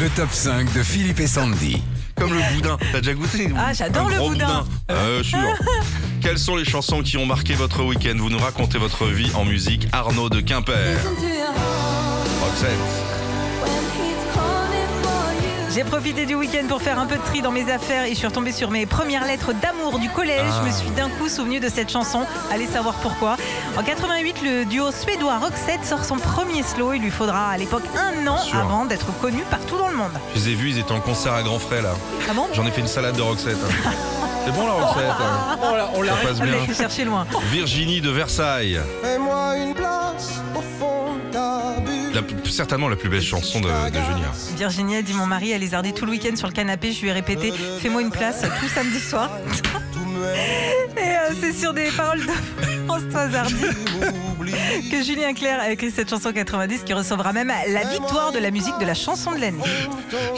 Le top 5 de Philippe et Sandy. Comme le boudin. T'as déjà goûté Ah, j'adore Un le gros boudin. Euh, sûr. Quelles sont les chansons qui ont marqué votre week-end? Vous nous racontez votre vie en musique. Arnaud de Quimper. Roxette. J'ai profité du week-end pour faire un peu de tri dans mes affaires et je suis retombée sur mes premières lettres d'amour du collège. Ah. Je me suis d'un coup souvenu de cette chanson. Allez savoir pourquoi. En 88, le duo suédois Roxette sort son premier slow. Il lui faudra à l'époque un an avant d'être connu partout dans le monde. Je les ai vus, ils étaient en concert à Grands Frais là. Ah bon? J'en ai fait une salade de Roxette. hein. C'est bon la Roxette hein On bien. l'a cherché loin. Virginie de Versailles. Fais-moi une place au fond. La plus- certainement la plus belle chanson de, de Junior. Virginie a dit mon mari a lézardé tout le week-end sur le canapé. Je lui ai répété fais-moi une place tout samedi soir. Euh, c'est sur des paroles de François Hardy que Julien Clerc a écrit cette chanson 90 qui recevra même la victoire de la musique de la chanson de l'année.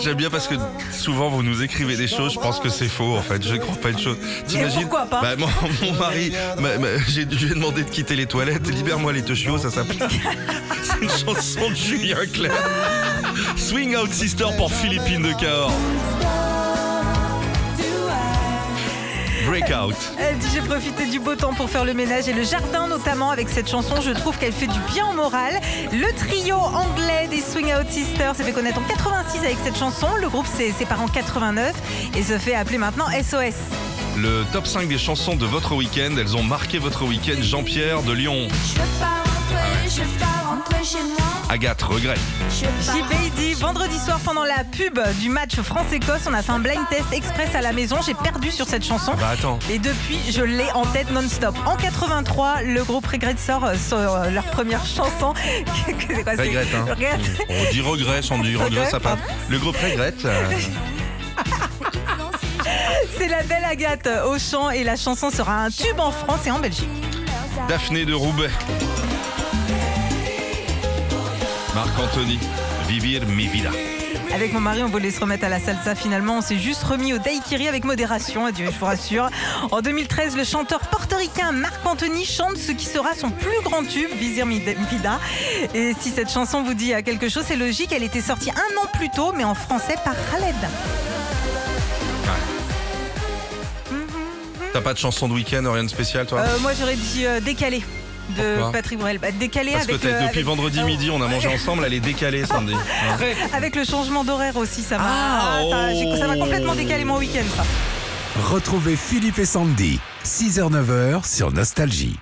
J'aime bien parce que souvent vous nous écrivez des choses, je pense que c'est faux en fait. Je ne crois pas une chose. T'imagines pourquoi pas bah, mon, mon mari, m'a- m'a- j'ai- je lui ai demandé de quitter les toilettes. Libère-moi les chiots, ça s'appelle. C'est une chanson de Julien Clerc. Swing Out Sister pour Philippine de Cahors. Breakout. Elle dit j'ai profité du beau temps pour faire le ménage et le jardin notamment avec cette chanson. Je trouve qu'elle fait du bien au moral. Le trio anglais des Swing Out Sisters s'est fait connaître en 86 avec cette chanson. Le groupe s'est séparé en 89 et se fait appeler maintenant SOS. Le top 5 des chansons de votre week-end, elles ont marqué votre week-end. Jean-Pierre de Lyon. Je veux pas rentrer, je veux pas rentrer chez moi. Agathe, regret. Je vendredi soir pendant la pub du match France-Écosse, on a fait un blind test express à la maison. J'ai perdu sur cette chanson. Bah attends. Et depuis, je l'ai en tête non-stop. En 83, le groupe Regret sort euh, sur euh, leur première chanson. C'est quoi, c'est- Regrette, hein. Regrette. On dit regret, Sandy, regret, Regret, ça passe. Le groupe regrette. euh, C'est la belle Agathe au chant et la chanson sera un tube en France et en Belgique. Daphné de Roubaix. Marc-Anthony. Vivir mi vida. Avec mon mari, on voulait se remettre à la salsa. Finalement, on s'est juste remis au daiquiri avec modération. Adieu, je vous rassure. En 2013, le chanteur portoricain Marc Anthony chante ce qui sera son plus grand tube, Visir Mi Vida. Et si cette chanson vous dit quelque chose, c'est logique. Elle était sortie un an plus tôt, mais en français par Khaled. T'as pas de chanson de week-end, rien de spécial, toi? Euh, moi, j'aurais dit euh, décalé de Pourquoi Patrick Bruel. Bah, décalé Parce que avec, t'as- le, depuis avec- vendredi midi, on a mangé ensemble, elle est décalée, Sandy. Hein avec le changement d'horaire aussi, ça m'a Ah, ça m'a oh. complètement décalé mon week-end. ça. Retrouvez Philippe et Sandy, 6h-9h sur Nostalgie.